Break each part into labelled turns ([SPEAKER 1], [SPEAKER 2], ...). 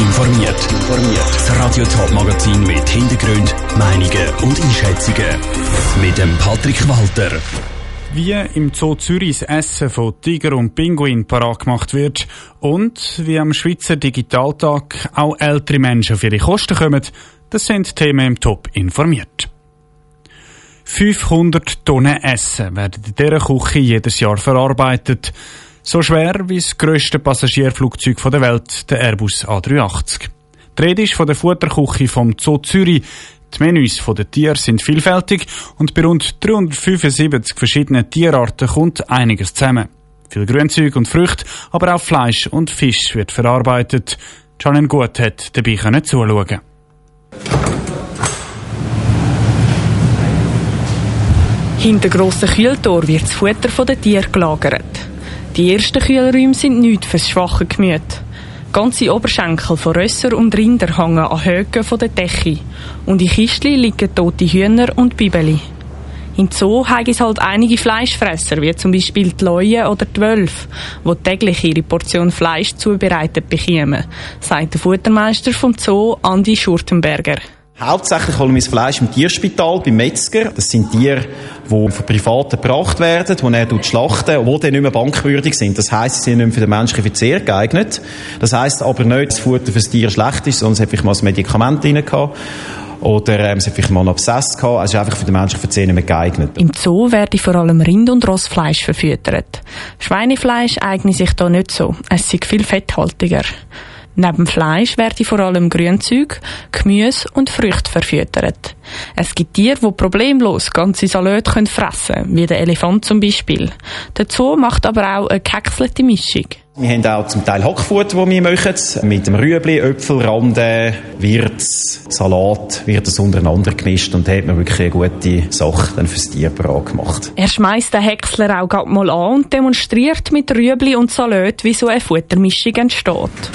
[SPEAKER 1] informiert. Das Radio Top Magazin mit Hintergrund, Meinungen und Einschätzungen mit dem Patrick Walter.
[SPEAKER 2] Wie im Zoo Zürich das Essen von Tiger und Pinguin parat gemacht wird und wie am Schweizer Digitaltag auch ältere Menschen auf ihre Kosten kommen, das sind Themen im Top informiert. 500 Tonnen Essen werden in dieser Küche jedes Jahr verarbeitet. So schwer wie das grösste Passagierflugzeug der Welt, der Airbus A380. Die Rede ist von der Futterküche vom Zoo Zürich. Die Menüs der Tiere sind vielfältig und bei rund 375 verschiedenen Tierarten kommt einiges zusammen. Viel Grünzeug und Früchte, aber auch Fleisch und Fisch wird verarbeitet. Janine Gut hat dabei zuschauen.
[SPEAKER 3] Hinter grossen Kühltor wird das Futter der Tiere gelagert. Die ersten Kühlräume sind nichts fürs schwache Gemüt. Ganze Oberschenkel von Rösser und Rinder hängen an Höcken von der Decke. Und in Kistli liegen tote Hühner und Bibeli. Im Zoo haben es halt einige Fleischfresser, wie zum Beispiel die Leuen oder die Wölfe, die täglich ihre Portion Fleisch zubereitet bekommen, sagt der Futtermeister vom Zoo Andi Schurtenberger.
[SPEAKER 4] Hauptsächlich holen wir das Fleisch im Tierspital, beim Metzger. Das sind Tiere, die von Privaten gebracht werden, die er schlachten, die nicht mehr bankwürdig sind. Das heisst, sie sind nicht mehr für den menschlichen Verzehr geeignet. Das heisst aber nicht, dass das Futter für das Tier schlecht ist, es hat vielleicht mal ein Medikament drin gehabt. Oder ähm, es hat vielleicht mal einen Abszess gehabt. Also ist einfach für den menschlichen Verzehr nicht mehr geeignet.
[SPEAKER 3] Im Zoo werden vor allem Rind- und Rossfleisch verfüttert. Schweinefleisch eignet sich da nicht so. Es ist viel fetthaltiger. Neben Fleisch werden vor allem Grünzeug, Gemüse und Früchte verfüttert. Es gibt Tiere, die problemlos ganze Salate können fressen wie der Elefant zum Beispiel. Dazu macht aber auch eine gehäckselte Mischung.
[SPEAKER 4] Wir haben auch zum Teil Hackfutter, das wir machen. Mit dem Rüebli, Äpfel, Rande, Wirts, Salat wird das untereinander gemischt und da hat man wirklich eine gute Sache dann fürs Tier gemacht.
[SPEAKER 3] Er schmeißt den Häcksler auch mal an und demonstriert mit Rüebli und Salat, wie so eine Futtermischung entsteht.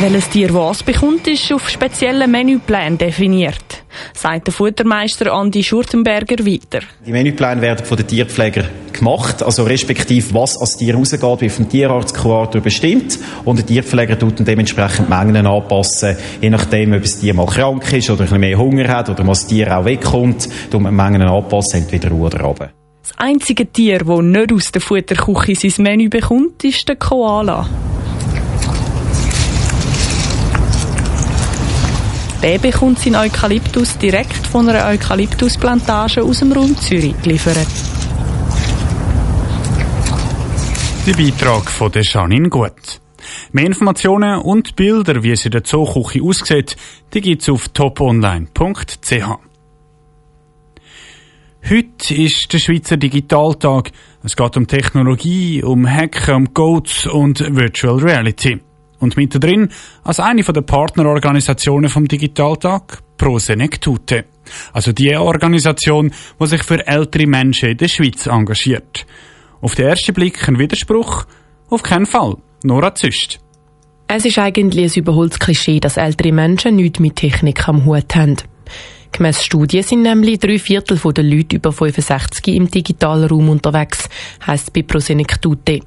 [SPEAKER 3] Welches Tier was bekommt, ist auf speziellen Menüplänen definiert, sagt der Futtermeister Andi Schurtenberger weiter.
[SPEAKER 4] Die Menüpläne werden von den Tierpflegern gemacht, also respektive was als Tier rausgeht, wie vom Tierarzt Kurator bestimmt und der Tierpfleger tut dann dementsprechend Mengen anpassen, je nachdem, ob das Tier mal krank ist oder ein bisschen mehr Hunger hat oder mal das Tier auch wegkommt, tut man Mengen anpassen, entweder oder runter.
[SPEAKER 3] Das einzige Tier, das nicht aus der Futterküche sein Menü bekommt, ist der Koala. Der bekommt seinen Eukalyptus direkt von einer Eukalyptusplantage aus dem Raum Zürich geliefert.
[SPEAKER 2] Der Beitrag von der Janine Gut. Mehr Informationen und Bilder, wie es in der Zooküche aussieht, die gibt es auf toponline.ch. Heute ist der Schweizer Digitaltag. Es geht um Technologie, um Hacken, um Codes und Virtual Reality. Und mittendrin als eine der Partnerorganisationen vom Digitaltag Prosenectute. Also die Organisation, die sich für ältere Menschen in der Schweiz engagiert. Auf den ersten Blick ein Widerspruch? Auf keinen Fall. Nora Züst.
[SPEAKER 5] Es ist eigentlich ein überholtes Klischee, dass ältere Menschen nichts mit Technik am Hut haben. Gemäss Studien sind nämlich drei Viertel der Leute über 65 im digitalen Raum unterwegs, heisst bei Prosenectute.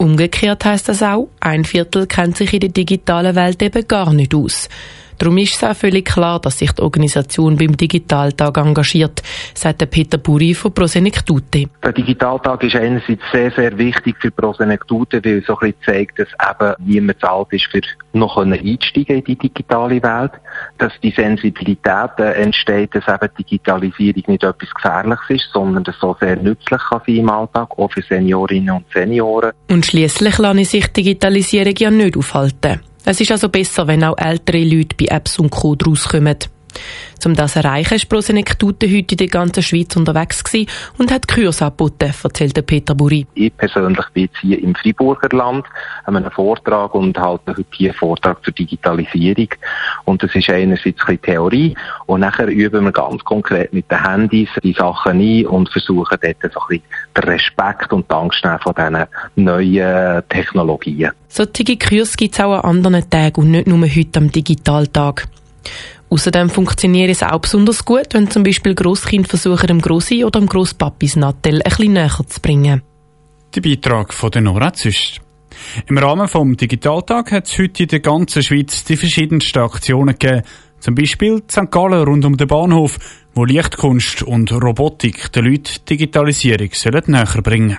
[SPEAKER 5] Umgekehrt heißt das auch, ein Viertel kennt sich in der digitalen Welt eben gar nicht aus. Darum ist es auch völlig klar, dass sich die Organisation beim Digitaltag engagiert, sagt der Peter Buri von Prosenectute.
[SPEAKER 6] Der Digitaltag ist einerseits sehr, sehr wichtig für Prosenectute, weil es so ein bisschen zeigt, dass eben niemand zahlt ist, für noch einsteigen in die digitale Welt. Dass die Sensibilität entsteht, dass eben Digitalisierung nicht etwas Gefährliches ist, sondern dass so sehr nützlich kann sein im Alltag, auch für Seniorinnen und Senioren.
[SPEAKER 5] Und schließlich lasse sich Digitalisierung ja nicht aufhalten. Es ist also besser, wenn auch ältere Leute bei Apps und Co. rauskommen. Um das zu erreichen, ist Prosenektute heute in der ganzen Schweiz unterwegs gewesen und hat Kurs angeboten, erzählt Peter Buri.
[SPEAKER 6] Ich persönlich bin jetzt hier im Friburger Land, an einem Vortrag und halte heute hier einen Vortrag zur Digitalisierung. Und das ist einerseits ein Theorie und nachher üben wir ganz konkret mit den Handys die Sachen ein und versuchen dort so ein bisschen den Respekt und die Angst von diesen neuen Technologien.
[SPEAKER 5] Solche Kurse gibt es auch an anderen Tagen und nicht nur heute am Digitaltag. Außerdem funktioniert es auch besonders gut, wenn zum Beispiel Grosskind versuchen, dem Grossi oder dem Grosspapi das Nattel ein bisschen näher zu bringen.
[SPEAKER 2] Der Beitrag von der Nora Züst. Im Rahmen vom Digitaltag hat es heute in der ganzen Schweiz die verschiedensten Aktionen gegeben. Zum Beispiel St. Gallen rund um den Bahnhof, wo Lichtkunst und Robotik den Leuten Digitalisierung sollen näher bringen